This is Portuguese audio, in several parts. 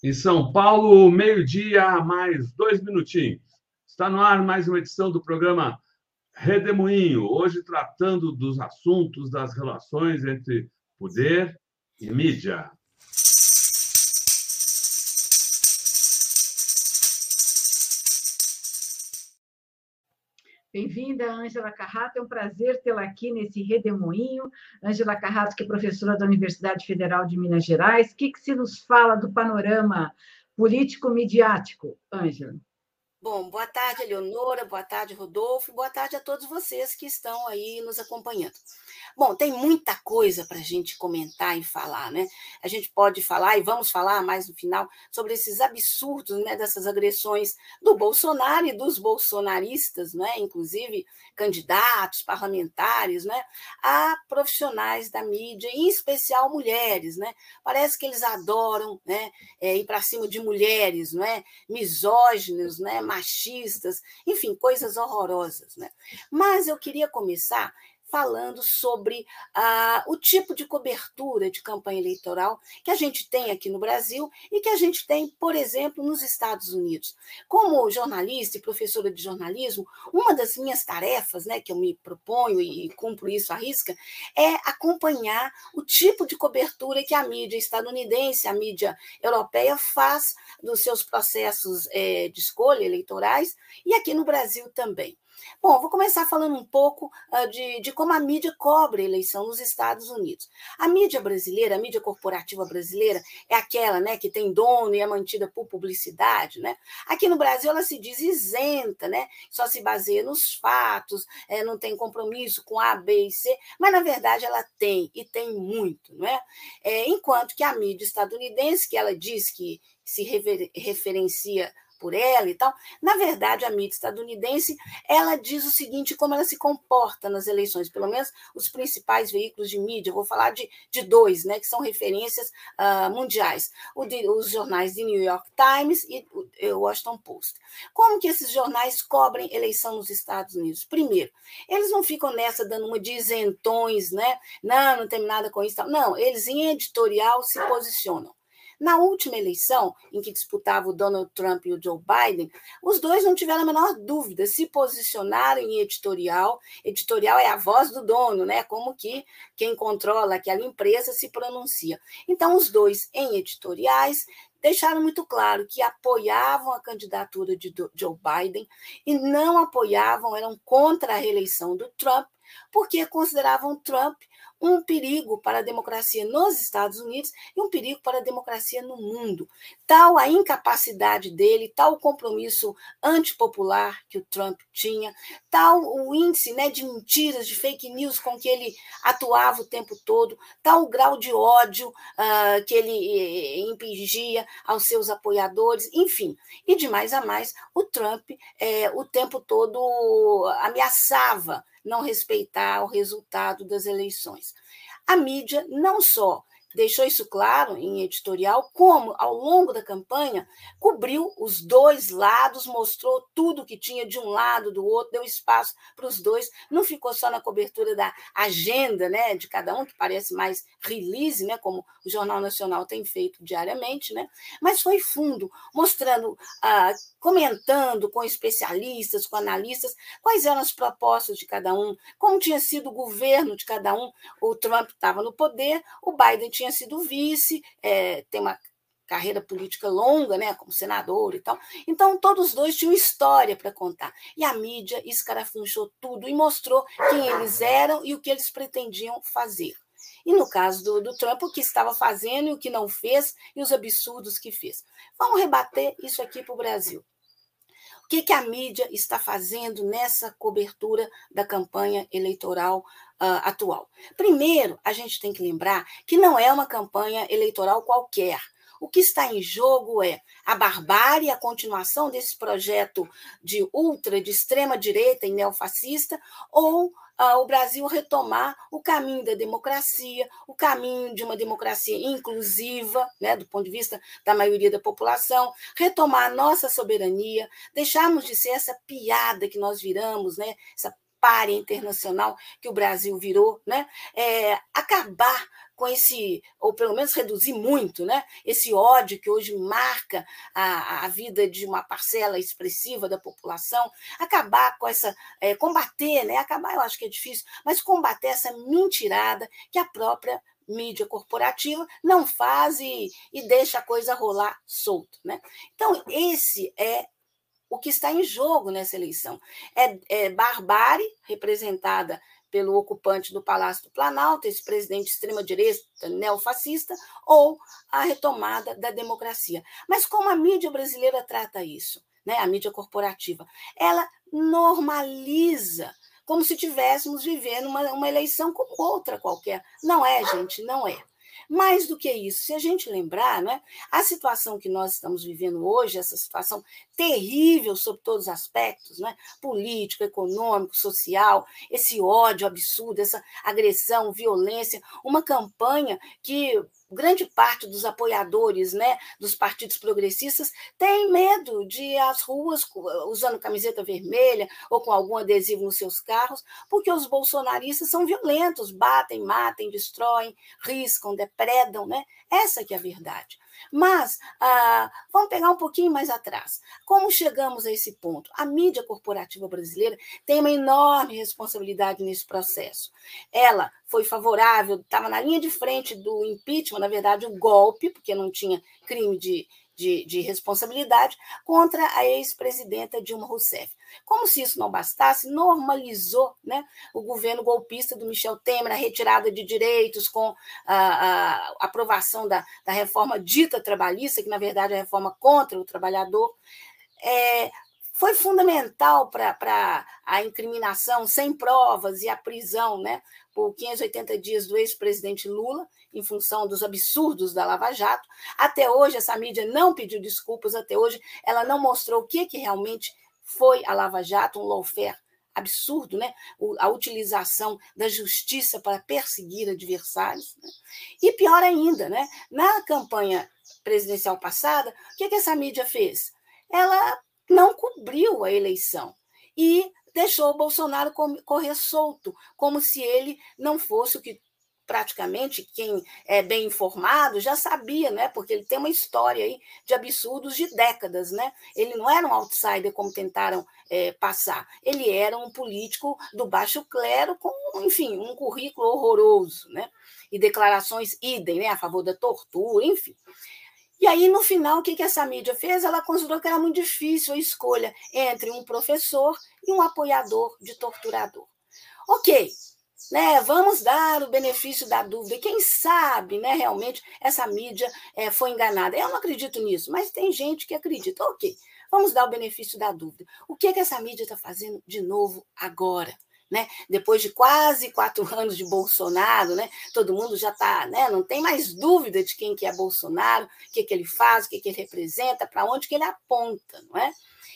Em São Paulo, meio-dia, mais dois minutinhos. Está no ar mais uma edição do programa Redemoinho, hoje tratando dos assuntos das relações entre poder e mídia. Bem-vinda, Ângela Carrato. É um prazer tê-la aqui nesse redemoinho. Ângela Carrato, que é professora da Universidade Federal de Minas Gerais. O que, que se nos fala do panorama político-midiático, Ângela? Bom, boa tarde, Eleonora, boa tarde, Rodolfo, boa tarde a todos vocês que estão aí nos acompanhando. Bom, tem muita coisa para a gente comentar e falar, né? A gente pode falar, e vamos falar mais no final, sobre esses absurdos, né, dessas agressões do Bolsonaro e dos bolsonaristas, né? Inclusive candidatos, parlamentares, né? A profissionais da mídia, em especial mulheres, né? Parece que eles adoram, né? É, ir para cima de mulheres, não é? Misóginos, né? Machistas, enfim, coisas horrorosas. Né? Mas eu queria começar falando sobre ah, o tipo de cobertura de campanha eleitoral que a gente tem aqui no Brasil e que a gente tem, por exemplo, nos Estados Unidos. Como jornalista e professora de jornalismo, uma das minhas tarefas, né, que eu me proponho e cumpro isso à risca, é acompanhar o tipo de cobertura que a mídia estadunidense, a mídia europeia faz dos seus processos é, de escolha eleitorais e aqui no Brasil também. Bom, vou começar falando um pouco uh, de, de como a mídia cobre a eleição nos Estados Unidos. A mídia brasileira, a mídia corporativa brasileira, é aquela né, que tem dono e é mantida por publicidade. Né? Aqui no Brasil ela se diz isenta, né? só se baseia nos fatos, é, não tem compromisso com A, B e C, mas na verdade ela tem, e tem muito. Né? É, enquanto que a mídia estadunidense, que ela diz que se refer, referencia por ela e tal. Na verdade, a mídia estadunidense ela diz o seguinte: como ela se comporta nas eleições, pelo menos os principais veículos de mídia. Vou falar de, de dois, né, que são referências uh, mundiais: de, os jornais de New York Times e o Washington Post. Como que esses jornais cobrem eleição nos Estados Unidos? Primeiro, eles não ficam nessa dando uma de isentões, né? Não, não tem nada com isso. Não, eles em editorial se posicionam. Na última eleição, em que disputavam o Donald Trump e o Joe Biden, os dois não tiveram a menor dúvida, se posicionaram em editorial. Editorial é a voz do dono, né? Como que quem controla aquela empresa se pronuncia. Então, os dois em editoriais deixaram muito claro que apoiavam a candidatura de Joe Biden e não apoiavam, eram contra a reeleição do Trump, porque consideravam Trump um perigo para a democracia nos Estados Unidos e um perigo para a democracia no mundo. Tal a incapacidade dele, tal o compromisso antipopular que o Trump tinha, tal o índice né, de mentiras, de fake news com que ele atuava o tempo todo, tal o grau de ódio uh, que ele eh, impingia aos seus apoiadores, enfim. E de mais a mais, o Trump eh, o tempo todo ameaçava não respeitar o resultado das eleições. A mídia não só deixou isso claro em editorial, como ao longo da campanha cobriu os dois lados, mostrou tudo que tinha de um lado, do outro, deu espaço para os dois, não ficou só na cobertura da agenda, né, de cada um que parece mais release, né, como o Jornal Nacional tem feito diariamente, né, mas foi fundo, mostrando ah, comentando com especialistas, com analistas, quais eram as propostas de cada um, como tinha sido o governo de cada um. O Trump estava no poder, o Biden tinha sido vice, é, tem uma carreira política longa, né, como senador e tal. Então, todos dois tinham história para contar. E a mídia escarafunchou tudo e mostrou quem eles eram e o que eles pretendiam fazer. E no caso do, do Trump, o que estava fazendo e o que não fez, e os absurdos que fez. Vamos rebater isso aqui para o Brasil. O que, que a mídia está fazendo nessa cobertura da campanha eleitoral uh, atual? Primeiro, a gente tem que lembrar que não é uma campanha eleitoral qualquer. O que está em jogo é a barbárie, a continuação desse projeto de ultra, de extrema direita e neofascista, ou o Brasil retomar o caminho da democracia, o caminho de uma democracia inclusiva, né, do ponto de vista da maioria da população, retomar a nossa soberania, deixarmos de ser essa piada que nós viramos, né, essa párea internacional que o Brasil virou, né? É, acabar com esse, ou pelo menos reduzir muito, né? esse ódio que hoje marca a, a vida de uma parcela expressiva da população, acabar com essa, é, combater, né? acabar eu acho que é difícil, mas combater essa mentirada que a própria mídia corporativa não faz e, e deixa a coisa rolar solto. Né? Então, esse é o que está em jogo nessa eleição. É, é barbárie representada pelo ocupante do Palácio do Planalto, esse presidente de extrema-direita neofascista, ou a retomada da democracia. Mas como a mídia brasileira trata isso, né, a mídia corporativa? Ela normaliza, como se estivéssemos vivendo uma, uma eleição como outra qualquer. Não é, gente, não é. Mais do que isso, se a gente lembrar, né, a situação que nós estamos vivendo hoje, essa situação terrível sob todos os aspectos, né, político, econômico, social, esse ódio absurdo, essa agressão, violência, uma campanha que grande parte dos apoiadores né, dos partidos progressistas tem medo de ir às ruas usando camiseta vermelha ou com algum adesivo nos seus carros, porque os bolsonaristas são violentos, batem, matem, destroem, riscam, depredam. Né? Essa que é a verdade. Mas ah, vamos pegar um pouquinho mais atrás. Como chegamos a esse ponto? A mídia corporativa brasileira tem uma enorme responsabilidade nesse processo. Ela foi favorável, estava na linha de frente do impeachment, na verdade, o golpe, porque não tinha crime de de, de responsabilidade contra a ex-presidenta Dilma Rousseff. Como se isso não bastasse, normalizou né, o governo golpista do Michel Temer, a retirada de direitos com a, a aprovação da, da reforma dita trabalhista, que na verdade é a reforma contra o trabalhador. É, foi fundamental para a incriminação sem provas e a prisão né, por 580 dias do ex-presidente Lula, em função dos absurdos da Lava Jato. Até hoje, essa mídia não pediu desculpas, até hoje, ela não mostrou o que, que realmente foi a Lava Jato, um lawfare absurdo, né? a utilização da justiça para perseguir adversários. Né? E pior ainda, né? na campanha presidencial passada, o que, que essa mídia fez? Ela não cobriu a eleição e deixou o Bolsonaro correr solto, como se ele não fosse o que praticamente quem é bem informado já sabia, né? Porque ele tem uma história aí de absurdos de décadas, né? Ele não era um outsider como tentaram é, passar. Ele era um político do baixo clero com, enfim, um currículo horroroso, né? E declarações idem, né? A favor da tortura, enfim. E aí, no final, o que, que essa mídia fez? Ela considerou que era muito difícil a escolha entre um professor e um apoiador de torturador. Ok, né, vamos dar o benefício da dúvida. Quem sabe, né, realmente, essa mídia é, foi enganada. Eu não acredito nisso, mas tem gente que acredita. Ok, vamos dar o benefício da dúvida. O que, que essa mídia está fazendo de novo agora? Né? Depois de quase quatro anos de Bolsonaro, né? todo mundo já está, né? não tem mais dúvida de quem que é Bolsonaro, o que, que ele faz, o que, que ele representa, para onde que ele aponta, não é?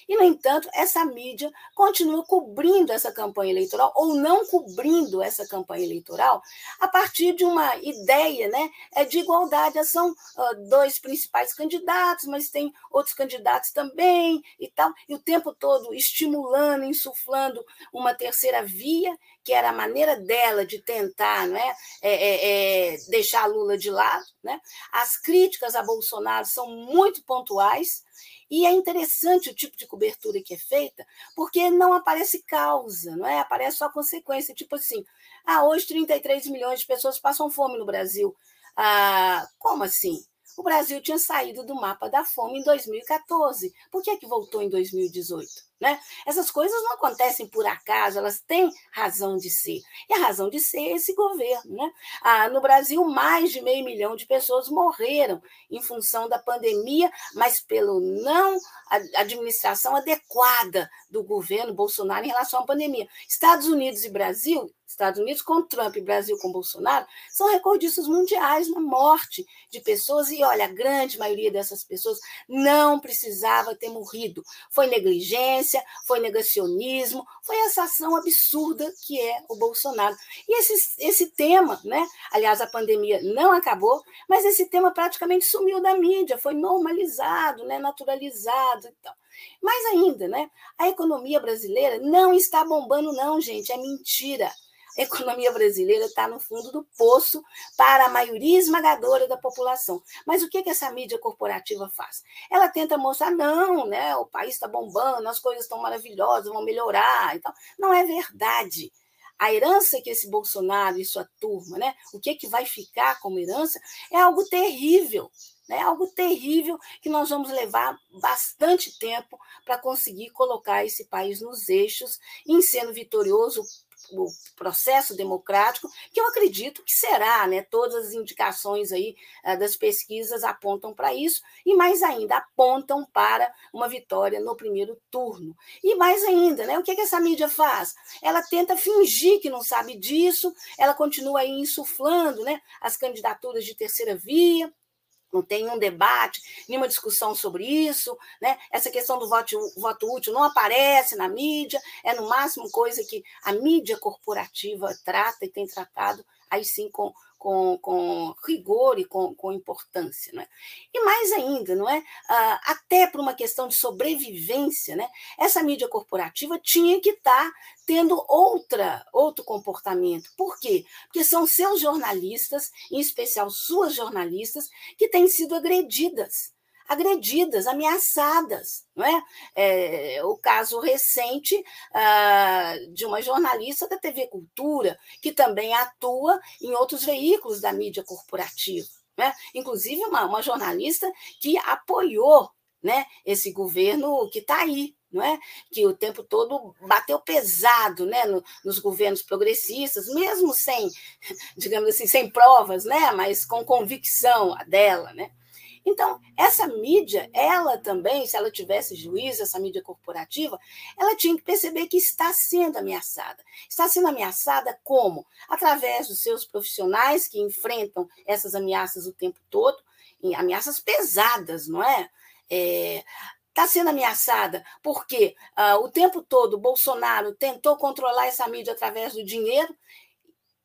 E, no entanto, essa mídia continua cobrindo essa campanha eleitoral ou não cobrindo essa campanha eleitoral a partir de uma ideia né, é de igualdade. São uh, dois principais candidatos, mas tem outros candidatos também e tal, e o tempo todo estimulando, insuflando uma terceira via, que era a maneira dela de tentar né, é, é, é, deixar Lula de lado. Né? As críticas a Bolsonaro são muito pontuais e é interessante o tipo de cobertura que é feita, porque não aparece causa, não é? Aparece só consequência, tipo assim, ah, hoje 33 milhões de pessoas passam fome no Brasil. Ah, como assim? O Brasil tinha saído do mapa da fome em 2014. Por que, é que voltou em 2018? Né? Essas coisas não acontecem por acaso, elas têm razão de ser. E a razão de ser é esse governo. Né? Ah, no Brasil, mais de meio milhão de pessoas morreram em função da pandemia, mas pela não administração adequada do governo Bolsonaro em relação à pandemia. Estados Unidos e Brasil Estados Unidos com Trump e Brasil com Bolsonaro, são recordistas mundiais na morte de pessoas, e olha, a grande maioria dessas pessoas não precisava ter morrido. Foi negligência, foi negacionismo, foi essa ação absurda que é o Bolsonaro. E esse, esse tema, né? Aliás, a pandemia não acabou, mas esse tema praticamente sumiu da mídia, foi normalizado, né? naturalizado e tal. Mais ainda, né? A economia brasileira não está bombando, não, gente, é mentira. A economia brasileira está no fundo do poço para a maioria esmagadora da população. Mas o que, que essa mídia corporativa faz? Ela tenta mostrar, não, né, o país está bombando, as coisas estão maravilhosas, vão melhorar. Então, não é verdade. A herança que esse Bolsonaro e sua turma, né, o que, que vai ficar como herança, é algo terrível. É né, algo terrível que nós vamos levar bastante tempo para conseguir colocar esse país nos eixos, em sendo vitorioso o processo democrático, que eu acredito que será, né? Todas as indicações aí eh, das pesquisas apontam para isso, e mais ainda, apontam para uma vitória no primeiro turno. E mais ainda, né? O que, que essa mídia faz? Ela tenta fingir que não sabe disso, ela continua aí insuflando né, as candidaturas de terceira via, não tem um debate, nenhuma discussão sobre isso, né? Essa questão do voto, voto útil não aparece na mídia, é no máximo coisa que a mídia corporativa trata e tem tratado, aí sim com, com, com rigor e com, com importância. Né? E mais ainda, não é? Ah, até por uma questão de sobrevivência, né? essa mídia corporativa tinha que estar tá tendo outra, outro comportamento. Por quê? Porque são seus jornalistas, em especial suas jornalistas, que têm sido agredidas agredidas, ameaçadas. Não é? é o caso recente ah, de uma jornalista da TV Cultura, que também atua em outros veículos da mídia corporativa. Né? Inclusive, uma, uma jornalista que apoiou né, esse governo que está aí, não é? que o tempo todo bateu pesado né, no, nos governos progressistas, mesmo sem, digamos assim, sem provas, né, mas com convicção dela. Né? Então, essa mídia, ela também, se ela tivesse juízo, essa mídia corporativa, ela tinha que perceber que está sendo ameaçada. Está sendo ameaçada como? Através dos seus profissionais que enfrentam essas ameaças o tempo todo, ameaças pesadas, não é? é está sendo ameaçada porque uh, o tempo todo Bolsonaro tentou controlar essa mídia através do dinheiro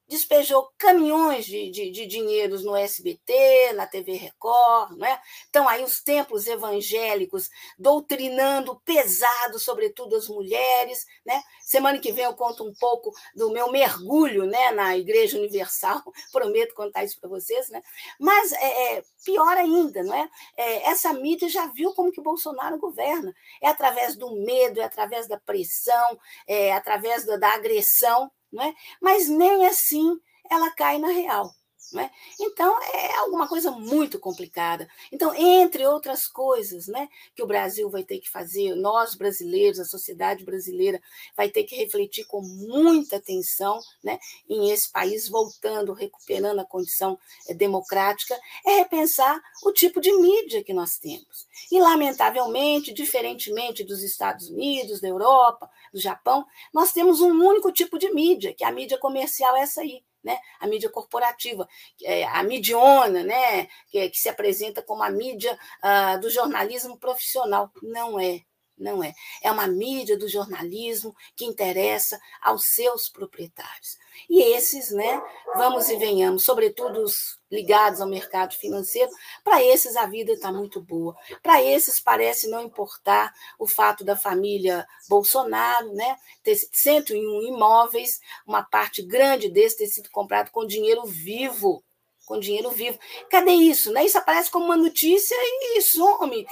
despejou caminhões de, de, de, dinheiros no SBT, na TV Record, né? Estão aí os templos evangélicos doutrinando pesado, sobretudo as mulheres, né? Semana que vem eu conto um pouco do meu mergulho, né, na Igreja Universal, prometo contar isso para vocês, né? Mas é, é, pior ainda, não é? é? Essa mídia já viu como que Bolsonaro governa, é através do medo, é através da pressão, é através da, da agressão não é? mas nem assim ela cai na real. Né? Então, é alguma coisa muito complicada. Então, entre outras coisas né, que o Brasil vai ter que fazer, nós brasileiros, a sociedade brasileira, vai ter que refletir com muita atenção né, em esse país voltando, recuperando a condição eh, democrática, é repensar o tipo de mídia que nós temos. E, lamentavelmente, diferentemente dos Estados Unidos, da Europa, do Japão, nós temos um único tipo de mídia, que é a mídia comercial, essa aí né? a mídia corporativa, é, a midiona, né? que, que, se apresenta como a mídia uh, do jornalismo profissional. Não é. Não é. É uma mídia do jornalismo que interessa aos seus proprietários. E esses, né, vamos e venhamos, sobretudo os ligados ao mercado financeiro, para esses a vida está muito boa. Para esses parece não importar o fato da família Bolsonaro, né, ter 101 imóveis, uma parte grande desse ter sido comprado com dinheiro vivo, com dinheiro vivo. Cadê isso? Né? Isso aparece como uma notícia e some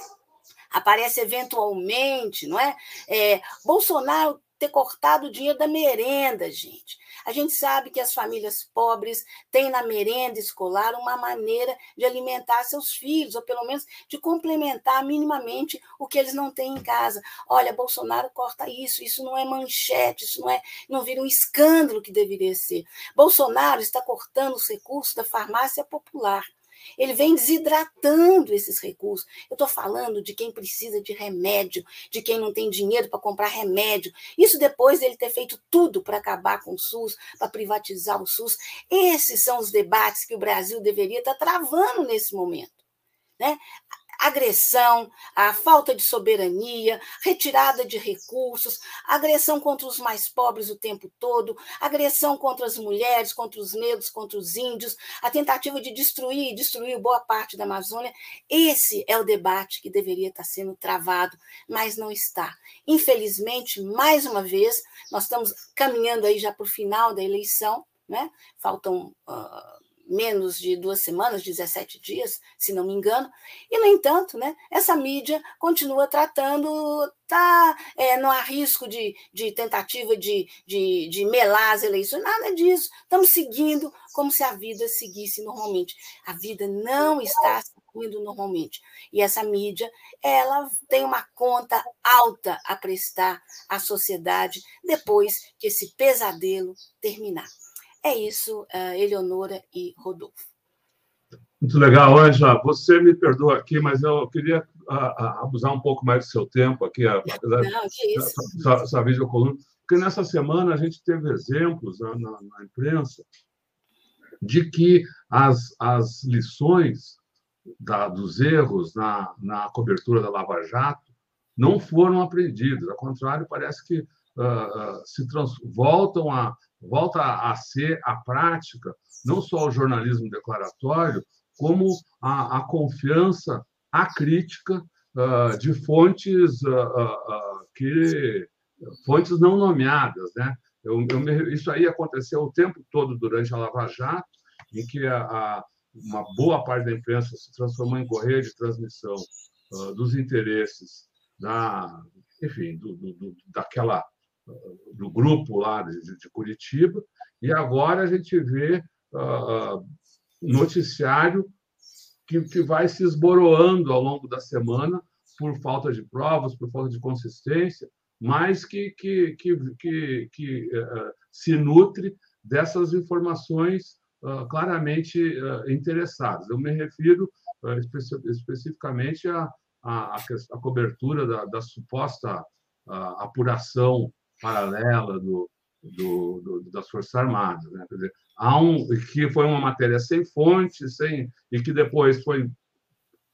aparece eventualmente, não é? é Bolsonaro ter cortado o dinheiro da merenda, gente. A gente sabe que as famílias pobres têm na merenda escolar uma maneira de alimentar seus filhos, ou pelo menos de complementar minimamente o que eles não têm em casa. Olha, Bolsonaro corta isso, isso não é manchete, isso não é, não vira um escândalo que deveria ser. Bolsonaro está cortando os recursos da farmácia popular. Ele vem desidratando esses recursos. Eu estou falando de quem precisa de remédio, de quem não tem dinheiro para comprar remédio. Isso depois dele ter feito tudo para acabar com o SUS, para privatizar o SUS. Esses são os debates que o Brasil deveria estar tá travando nesse momento. Né? Agressão, a falta de soberania, retirada de recursos, agressão contra os mais pobres o tempo todo, agressão contra as mulheres, contra os negros, contra os índios, a tentativa de destruir, destruir boa parte da Amazônia. Esse é o debate que deveria estar sendo travado, mas não está. Infelizmente, mais uma vez, nós estamos caminhando aí já para o final da eleição, né? Faltam uh, menos de duas semanas, 17 dias, se não me engano, e, no entanto, né, essa mídia continua tratando, tá, é, não há risco de, de tentativa de, de, de melar as eleições, nada disso, estamos seguindo como se a vida seguisse normalmente. A vida não está seguindo normalmente, e essa mídia, ela tem uma conta alta a prestar à sociedade depois que esse pesadelo terminar. É isso, uh, Eleonora e Rodolfo. Muito legal, Ângela. Você me perdoa aqui, mas eu queria uh, uh, abusar um pouco mais do seu tempo aqui, apesar Não, que isso. Essa, essa videocoluna, porque nessa semana a gente teve exemplos né, na, na, imprensa de que as, as lições da, dos erros na, na cobertura da Lava Jato não foram aprendidas. Ao contrário, parece que uh, se trans, voltam a, volta a ser a prática, não só o jornalismo declaratório, como a, a confiança, a crítica uh, de fontes uh, uh, que fontes não nomeadas, né? Eu, eu isso aí aconteceu o tempo todo durante a Lava Jato, em que a, a, uma boa parte da imprensa se transformou em correia de transmissão dos interesses da, enfim, do, do, do, daquela do grupo lá de, Curitiba, e agora a gente vê uh, noticiário que, que vai se esboroando ao longo da semana por falta de provas, por falta de consistência, mas que, que, que, que, que uh, se nutre dessas informações uh, claramente interessadas. Eu me refiro especi especificamente à, à, à, cobertura da, da suposta apuração paralela do, do, do, das Forças Armadas. Né? Dizer, há um, que foi uma matéria sem fonte, sem, e que depois foi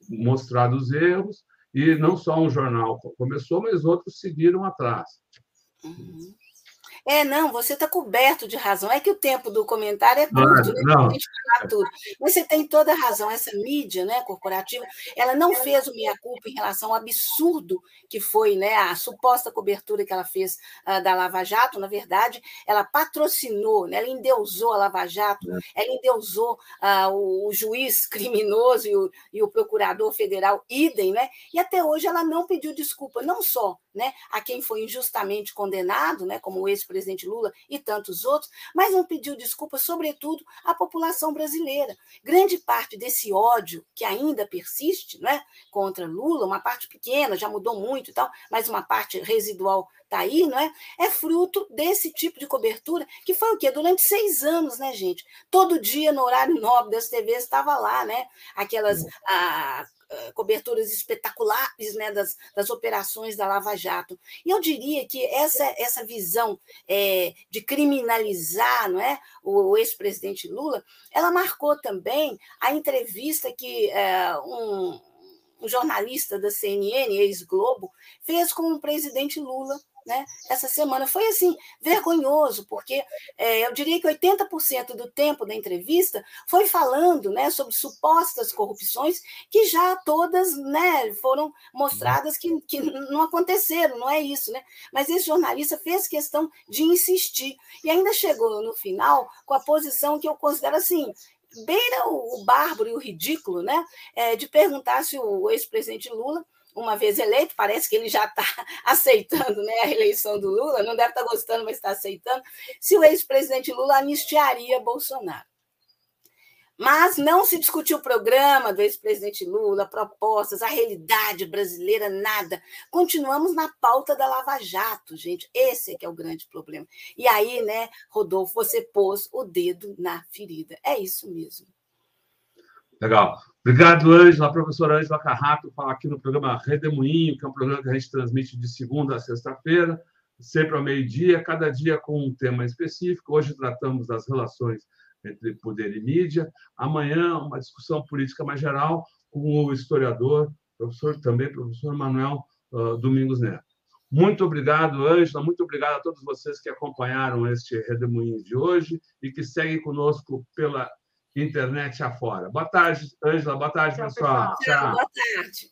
mostrado os erros, e não só um jornal começou, mas outros seguiram atrás. Uhum. É, não, você está coberto de razão. É que o tempo do comentário é curto, né? Não. Gente falar tudo. Você tem toda a razão. Essa mídia né, corporativa, ela não fez o meia-culpa em relação ao absurdo que foi né, a suposta cobertura que ela fez uh, da Lava Jato. Na verdade, ela patrocinou, né, ela endeusou a Lava Jato, é. ela endeusou uh, o, o, juiz criminoso e o, e o procurador federal, idem, né? E até hoje ela não pediu desculpa, não só né, a quem foi injustamente condenado, né, como o ex presidente Lula e tantos outros, mas não pediu desculpa, sobretudo, à população brasileira. Grande parte desse ódio que ainda persiste né, contra Lula, uma parte pequena, já mudou muito e tal, mas uma parte residual está aí, não é? É fruto desse tipo de cobertura, que foi o quê? Durante seis anos, né, gente? Todo dia, no horário nobre das TVs, estava lá, né? Aquelas. A, eh, coberturas espetaculares né, das, das operações da Lava Jato. E eu diria que essa, essa visão é, de criminalizar não é, o, o ex-presidente Lula, ela marcou também a entrevista que é, um, um jornalista da CNN, ex-Globo, fez com o presidente Lula né, essa semana. Foi assim, vergonhoso, porque é, eu diria que 80% do tempo da entrevista foi falando né, sobre supostas corrupções que já todas né, foram mostradas que, que não aconteceram, não é isso. Né? Mas esse jornalista fez questão de insistir e ainda chegou no final com a posição que eu considero assim beira o, bárbaro e o ridículo, né? É, de perguntar se o ex-presidente Lula uma vez eleito, parece que ele já está aceitando né, a eleição do Lula, não deve estar tá gostando, mas está aceitando, se o ex-presidente Lula anistiaria Bolsonaro. Mas não se discutiu o programa do ex-presidente Lula, propostas, a realidade brasileira, nada. Continuamos na pauta da Lava Jato, gente. Esse é que é o grande problema. E aí, né, Rodolfo, você pôs o dedo na ferida. É isso mesmo. Legal. Obrigado, Ângela, professora Ângela Carrato, falar aqui no programa Redemoinho, que é um programa que a gente transmite de segunda a sexta-feira, sempre ao meio-dia, cada dia com um tema específico. Hoje tratamos das relações entre poder e mídia. Amanhã, uma discussão política mais geral com o historiador professor também, professor Manuel uh, Domingos Neto. Muito obrigado, Ângela, muito obrigado a todos vocês que acompanharam este Redemoinho de hoje e que seguem conosco pela internet afora. Boa tarde, Ângela, boa tarde, Tchau, pessoal. pessoal. Tchau. Boa tarde.